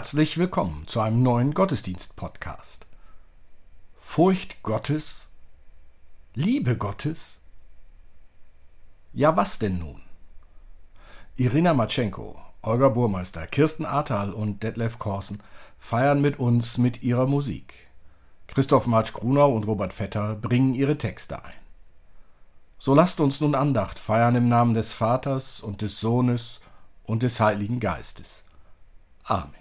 Herzlich willkommen zu einem neuen Gottesdienst-Podcast. Furcht Gottes? Liebe Gottes? Ja, was denn nun? Irina Matschenko, Olga Burmeister, Kirsten Ahrtal und Detlef Korsen feiern mit uns mit ihrer Musik. Christoph Marsch-Grunau und Robert Vetter bringen ihre Texte ein. So lasst uns nun Andacht feiern im Namen des Vaters und des Sohnes und des Heiligen Geistes. Amen.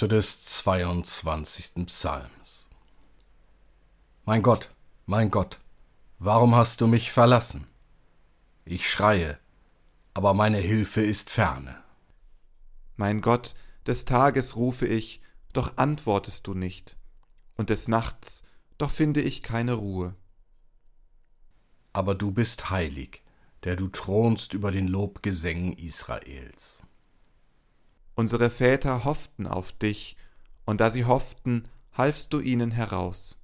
Worte des 22. Psalms. Mein Gott, mein Gott, warum hast du mich verlassen? Ich schreie, aber meine Hilfe ist ferne. Mein Gott, des Tages rufe ich, doch antwortest du nicht, und des Nachts, doch finde ich keine Ruhe. Aber du bist heilig, der du thronst über den Lobgesängen Israels. Unsere Väter hofften auf dich, und da sie hofften, halfst du ihnen heraus.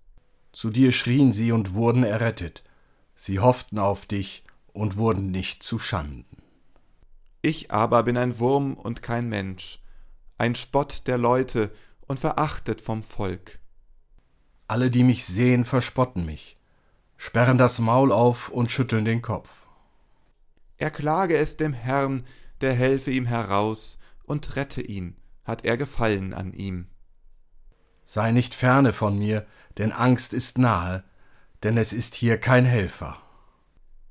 Zu dir schrien sie und wurden errettet. Sie hofften auf dich und wurden nicht zu Schanden. Ich aber bin ein Wurm und kein Mensch, ein Spott der Leute und verachtet vom Volk. Alle, die mich sehen, verspotten mich, sperren das Maul auf und schütteln den Kopf. Erklage es dem Herrn, der helfe ihm heraus, und rette ihn, hat er Gefallen an ihm. Sei nicht ferne von mir, denn Angst ist nahe, denn es ist hier kein Helfer.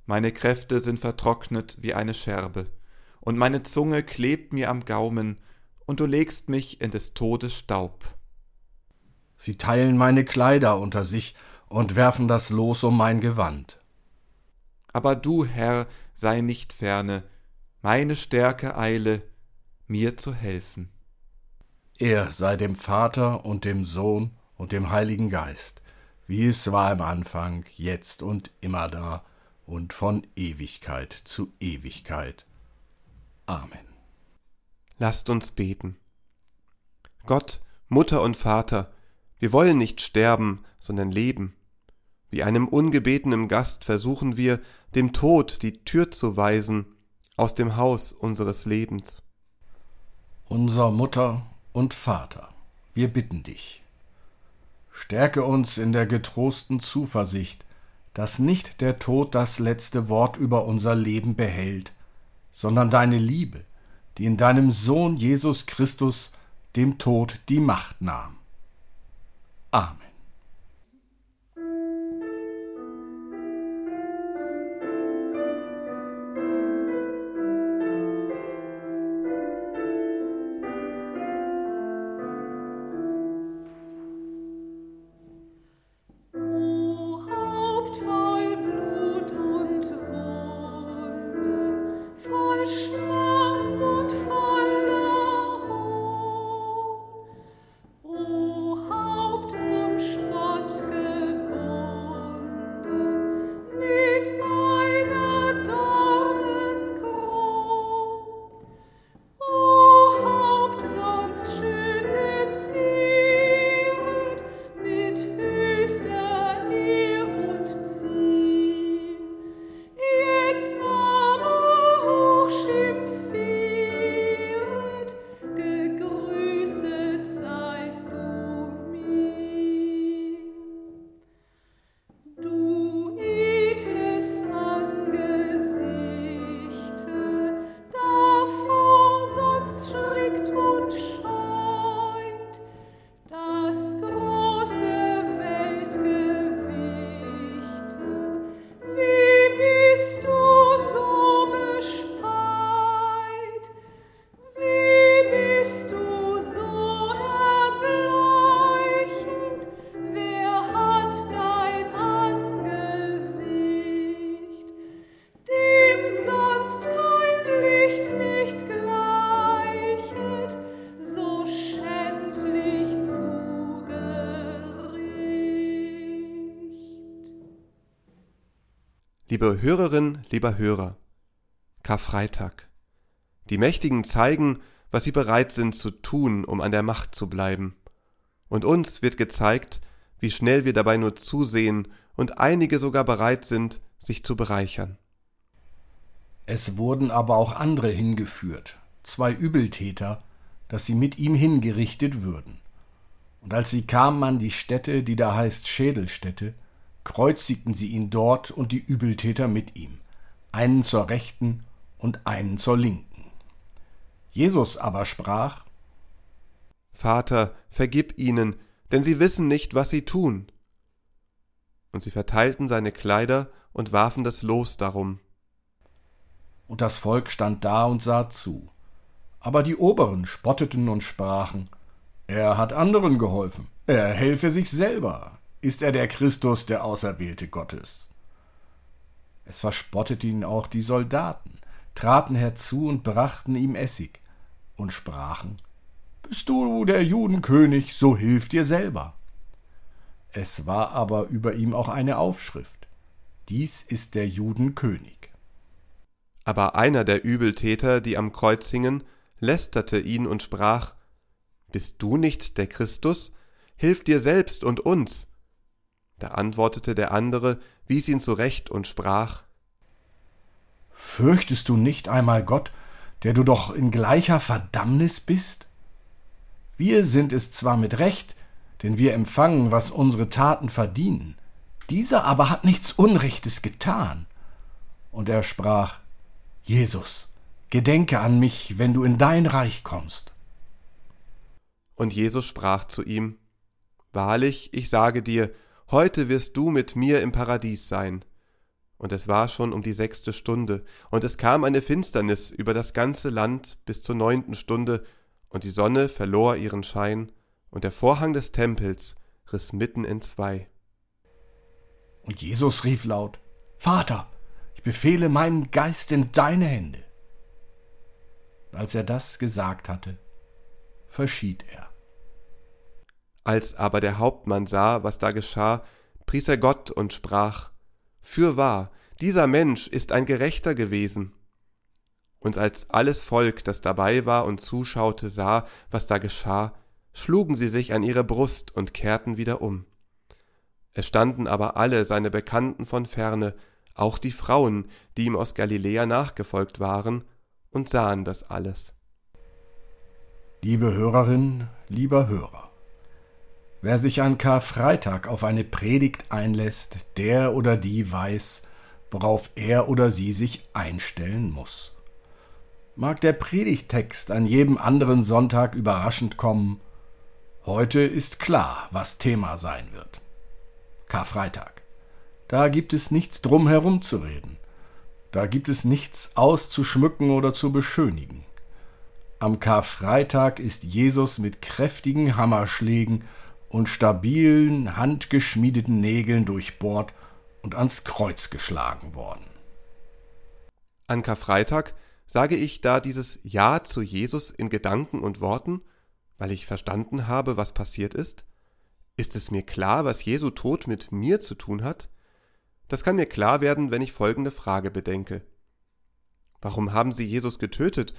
Meine Kräfte sind vertrocknet wie eine Scherbe, und meine Zunge klebt mir am Gaumen, und du legst mich in des Todes Staub. Sie teilen meine Kleider unter sich und werfen das Los um mein Gewand. Aber du, Herr, sei nicht ferne, meine Stärke eile, mir zu helfen. Er sei dem Vater und dem Sohn und dem Heiligen Geist, wie es war im Anfang, jetzt und immer da und von Ewigkeit zu Ewigkeit. Amen. Lasst uns beten. Gott, Mutter und Vater, wir wollen nicht sterben, sondern leben. Wie einem ungebetenen Gast versuchen wir, dem Tod die Tür zu weisen aus dem Haus unseres Lebens. Unser Mutter und Vater, wir bitten dich. Stärke uns in der getrosten Zuversicht, dass nicht der Tod das letzte Wort über unser Leben behält, sondern deine Liebe, die in deinem Sohn Jesus Christus dem Tod die Macht nahm. Amen. Liebe Hörerin, lieber Hörer, Karfreitag. Die Mächtigen zeigen, was sie bereit sind zu tun, um an der Macht zu bleiben. Und uns wird gezeigt, wie schnell wir dabei nur zusehen und einige sogar bereit sind, sich zu bereichern. Es wurden aber auch andere hingeführt, zwei Übeltäter, dass sie mit ihm hingerichtet würden. Und als sie kamen an die Stätte, die da heißt Schädelstätte, kreuzigten sie ihn dort und die Übeltäter mit ihm, einen zur rechten und einen zur linken. Jesus aber sprach Vater, vergib ihnen, denn sie wissen nicht, was sie tun. Und sie verteilten seine Kleider und warfen das Los darum. Und das Volk stand da und sah zu. Aber die Oberen spotteten und sprachen, er hat anderen geholfen, er helfe sich selber, ist er der Christus, der Auserwählte Gottes. Es verspotteten ihn auch die Soldaten, traten herzu und brachten ihm Essig und sprachen, Bist du der Judenkönig, so hilf dir selber. Es war aber über ihm auch eine Aufschrift, Dies ist der Judenkönig. Aber einer der Übeltäter, die am Kreuz hingen, lästerte ihn und sprach, Bist du nicht der Christus? Hilf dir selbst und uns. Da antwortete der andere, wies ihn zurecht und sprach Fürchtest du nicht einmal Gott, der du doch in gleicher Verdammnis bist? Wir sind es zwar mit Recht, denn wir empfangen, was unsere Taten verdienen, dieser aber hat nichts Unrechtes getan. Und er sprach Jesus, gedenke an mich, wenn du in dein Reich kommst. Und Jesus sprach zu ihm Wahrlich, ich sage dir, Heute wirst du mit mir im Paradies sein. Und es war schon um die sechste Stunde, und es kam eine Finsternis über das ganze Land bis zur neunten Stunde, und die Sonne verlor ihren Schein, und der Vorhang des Tempels riss mitten entzwei. Und Jesus rief laut, Vater, ich befehle meinen Geist in deine Hände. Als er das gesagt hatte, verschied er. Als aber der Hauptmann sah, was da geschah, pries er Gott und sprach, Fürwahr, dieser Mensch ist ein Gerechter gewesen. Und als alles Volk, das dabei war und zuschaute, sah, was da geschah, schlugen sie sich an ihre Brust und kehrten wieder um. Es standen aber alle seine Bekannten von ferne, auch die Frauen, die ihm aus Galiläa nachgefolgt waren, und sahen das alles. Liebe Hörerin, lieber Hörer, Wer sich an Karfreitag auf eine Predigt einlässt, der oder die weiß, worauf er oder sie sich einstellen muss. Mag der Predigtext an jedem anderen Sonntag überraschend kommen, heute ist klar, was Thema sein wird. Karfreitag. Da gibt es nichts drum herum zu reden. Da gibt es nichts auszuschmücken oder zu beschönigen. Am Karfreitag ist Jesus mit kräftigen Hammerschlägen und stabilen, handgeschmiedeten Nägeln durchbohrt und ans Kreuz geschlagen worden. An Karfreitag sage ich da dieses Ja zu Jesus in Gedanken und Worten, weil ich verstanden habe, was passiert ist? Ist es mir klar, was Jesu Tod mit mir zu tun hat? Das kann mir klar werden, wenn ich folgende Frage bedenke. Warum haben sie Jesus getötet?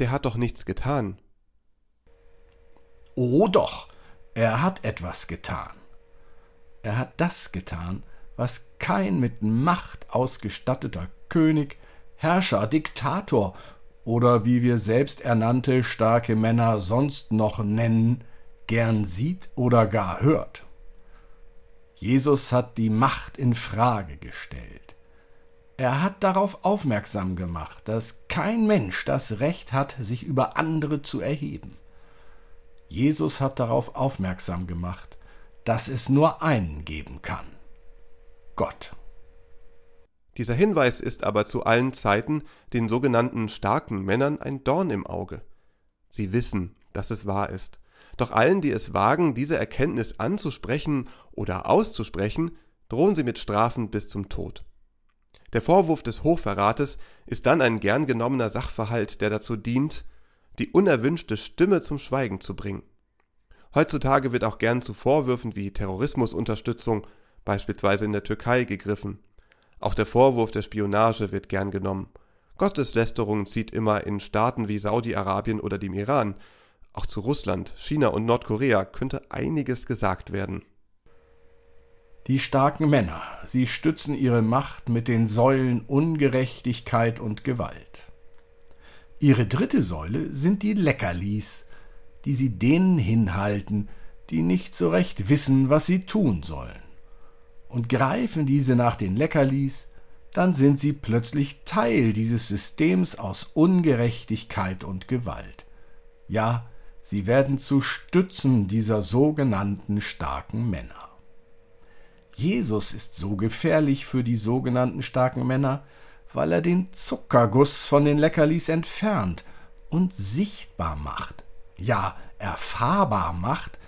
Der hat doch nichts getan. Oh doch, er hat etwas getan. Er hat das getan, was kein mit Macht ausgestatteter König, Herrscher, Diktator oder wie wir selbst ernannte starke Männer sonst noch nennen, gern sieht oder gar hört. Jesus hat die Macht in Frage gestellt. Er hat darauf aufmerksam gemacht, dass kein Mensch das Recht hat, sich über andere zu erheben. Jesus hat darauf aufmerksam gemacht, dass es nur einen geben kann. Gott. Dieser Hinweis ist aber zu allen Zeiten den sogenannten starken Männern ein Dorn im Auge. Sie wissen, dass es wahr ist. Doch allen, die es wagen, diese Erkenntnis anzusprechen oder auszusprechen, drohen sie mit Strafen bis zum Tod. Der Vorwurf des Hochverrates ist dann ein gern genommener Sachverhalt, der dazu dient, die unerwünschte Stimme zum Schweigen zu bringen. Heutzutage wird auch gern zu Vorwürfen wie Terrorismusunterstützung, beispielsweise in der Türkei, gegriffen. Auch der Vorwurf der Spionage wird gern genommen. Gotteslästerung zieht immer in Staaten wie Saudi-Arabien oder dem Iran. Auch zu Russland, China und Nordkorea könnte einiges gesagt werden. Die starken Männer, sie stützen ihre Macht mit den Säulen Ungerechtigkeit und Gewalt. Ihre dritte Säule sind die Leckerlis, die sie denen hinhalten, die nicht so recht wissen, was sie tun sollen. Und greifen diese nach den Leckerlis, dann sind sie plötzlich Teil dieses Systems aus Ungerechtigkeit und Gewalt. Ja, sie werden zu Stützen dieser sogenannten starken Männer. Jesus ist so gefährlich für die sogenannten starken Männer, weil er den Zuckerguss von den Leckerlis entfernt und sichtbar macht, ja erfahrbar macht,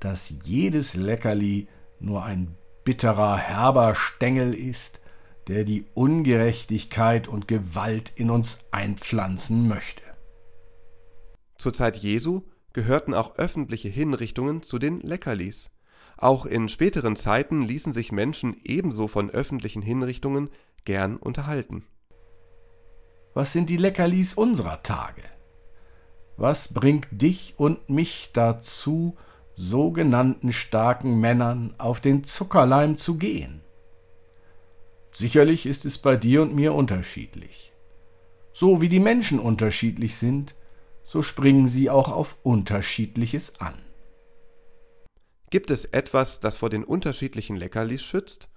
dass jedes Leckerli nur ein bitterer, herber Stängel ist, der die Ungerechtigkeit und Gewalt in uns einpflanzen möchte. Zur Zeit Jesu gehörten auch öffentliche Hinrichtungen zu den Leckerlis. Auch in späteren Zeiten ließen sich Menschen ebenso von öffentlichen Hinrichtungen gern unterhalten. Was sind die Leckerlis unserer Tage? Was bringt dich und mich dazu, sogenannten starken Männern auf den Zuckerleim zu gehen? Sicherlich ist es bei dir und mir unterschiedlich. So wie die Menschen unterschiedlich sind, so springen sie auch auf unterschiedliches an. Gibt es etwas, das vor den unterschiedlichen Leckerlis schützt?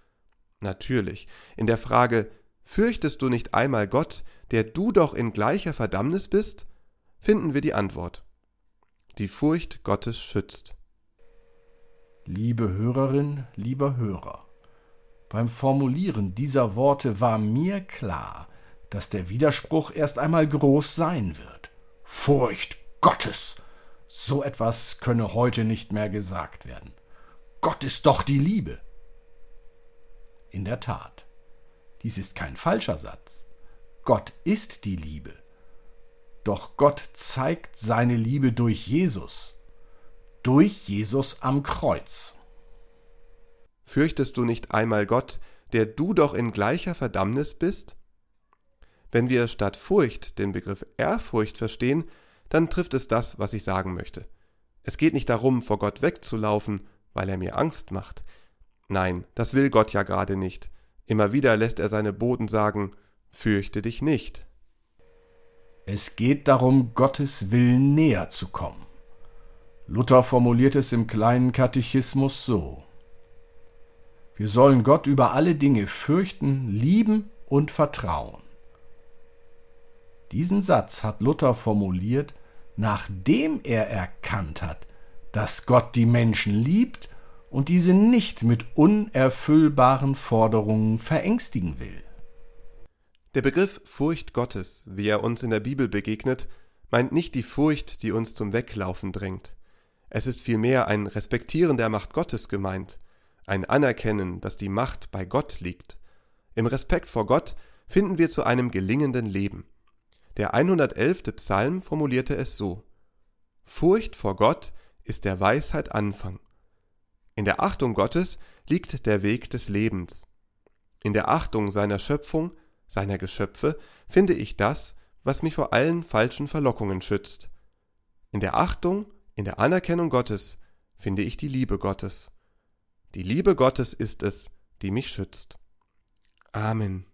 Natürlich. In der Frage Fürchtest du nicht einmal Gott, der du doch in gleicher Verdammnis bist? finden wir die Antwort. Die Furcht Gottes schützt. Liebe Hörerin, lieber Hörer, beim Formulieren dieser Worte war mir klar, dass der Widerspruch erst einmal groß sein wird. Furcht Gottes! So etwas könne heute nicht mehr gesagt werden. Gott ist doch die Liebe. In der Tat, dies ist kein falscher Satz. Gott ist die Liebe. Doch Gott zeigt seine Liebe durch Jesus, durch Jesus am Kreuz. Fürchtest du nicht einmal Gott, der du doch in gleicher Verdammnis bist? Wenn wir statt Furcht den Begriff Ehrfurcht verstehen, dann trifft es das, was ich sagen möchte. Es geht nicht darum, vor Gott wegzulaufen, weil er mir Angst macht. Nein, das will Gott ja gerade nicht. Immer wieder lässt er seine Boten sagen, fürchte dich nicht. Es geht darum, Gottes Willen näher zu kommen. Luther formuliert es im kleinen Katechismus so. Wir sollen Gott über alle Dinge fürchten, lieben und vertrauen. Diesen Satz hat Luther formuliert, nachdem er erkannt hat, dass Gott die Menschen liebt und diese nicht mit unerfüllbaren Forderungen verängstigen will. Der Begriff Furcht Gottes, wie er uns in der Bibel begegnet, meint nicht die Furcht, die uns zum Weglaufen drängt. Es ist vielmehr ein Respektieren der Macht Gottes gemeint, ein Anerkennen, dass die Macht bei Gott liegt. Im Respekt vor Gott finden wir zu einem gelingenden Leben. Der 111. Psalm formulierte es so Furcht vor Gott ist der Weisheit Anfang. In der Achtung Gottes liegt der Weg des Lebens. In der Achtung seiner Schöpfung seiner Geschöpfe finde ich das, was mich vor allen falschen Verlockungen schützt. In der Achtung, in der Anerkennung Gottes finde ich die Liebe Gottes. Die Liebe Gottes ist es, die mich schützt. Amen.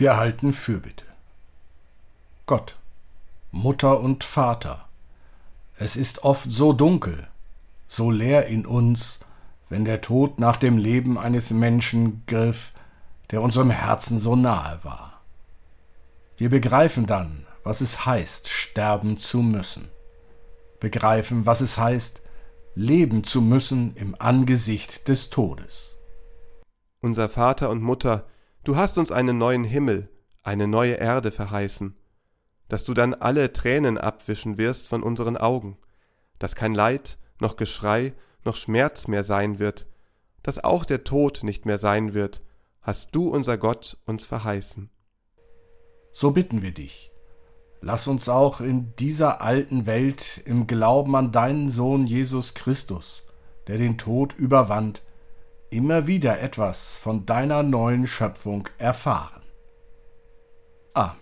Wir erhalten Fürbitte. Gott, Mutter und Vater, es ist oft so dunkel, so leer in uns, wenn der Tod nach dem Leben eines Menschen griff, der unserem Herzen so nahe war. Wir begreifen dann, was es heißt, sterben zu müssen, begreifen, was es heißt, leben zu müssen im Angesicht des Todes. Unser Vater und Mutter, Du hast uns einen neuen Himmel, eine neue Erde verheißen, dass du dann alle Tränen abwischen wirst von unseren Augen, dass kein Leid, noch Geschrei, noch Schmerz mehr sein wird, dass auch der Tod nicht mehr sein wird, hast du, unser Gott, uns verheißen. So bitten wir dich, lass uns auch in dieser alten Welt im Glauben an deinen Sohn Jesus Christus, der den Tod überwand, immer wieder etwas von deiner neuen Schöpfung erfahren. Amen.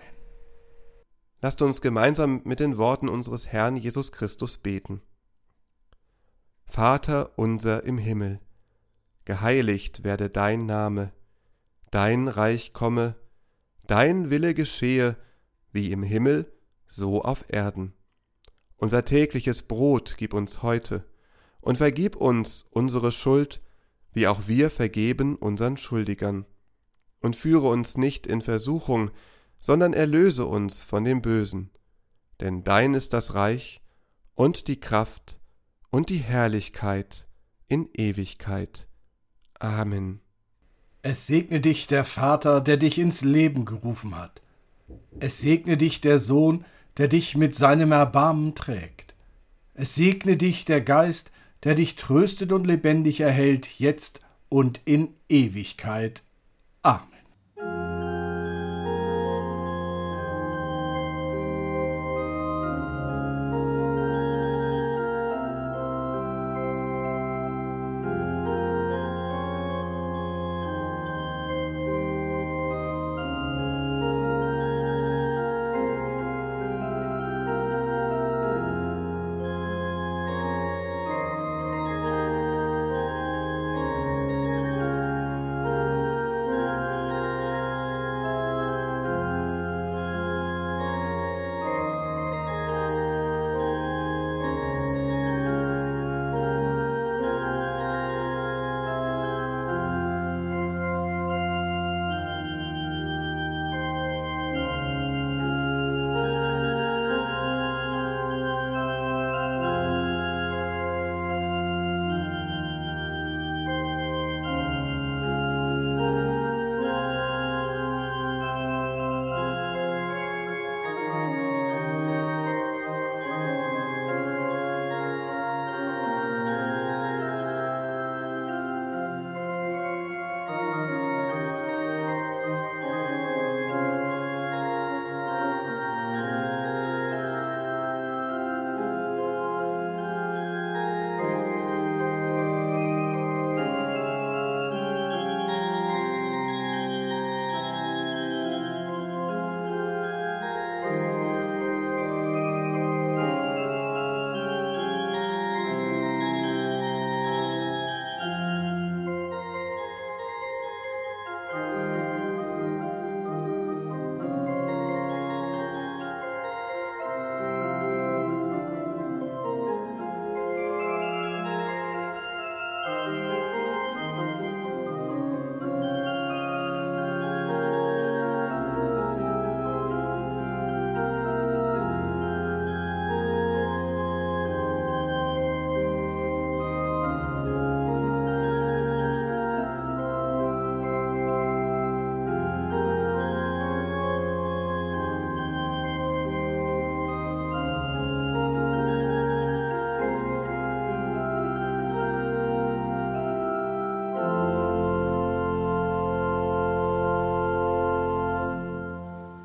Lasst uns gemeinsam mit den Worten unseres Herrn Jesus Christus beten. Vater unser im Himmel, geheiligt werde dein Name, dein Reich komme, dein Wille geschehe, wie im Himmel, so auf Erden. Unser tägliches Brot gib uns heute, und vergib uns unsere Schuld, wie auch wir vergeben unseren Schuldigern. Und führe uns nicht in Versuchung, sondern erlöse uns von dem Bösen. Denn dein ist das Reich und die Kraft und die Herrlichkeit in Ewigkeit. Amen. Es segne dich der Vater, der dich ins Leben gerufen hat. Es segne dich der Sohn, der dich mit seinem Erbarmen trägt. Es segne dich der Geist, der dich tröstet und lebendig erhält, jetzt und in Ewigkeit.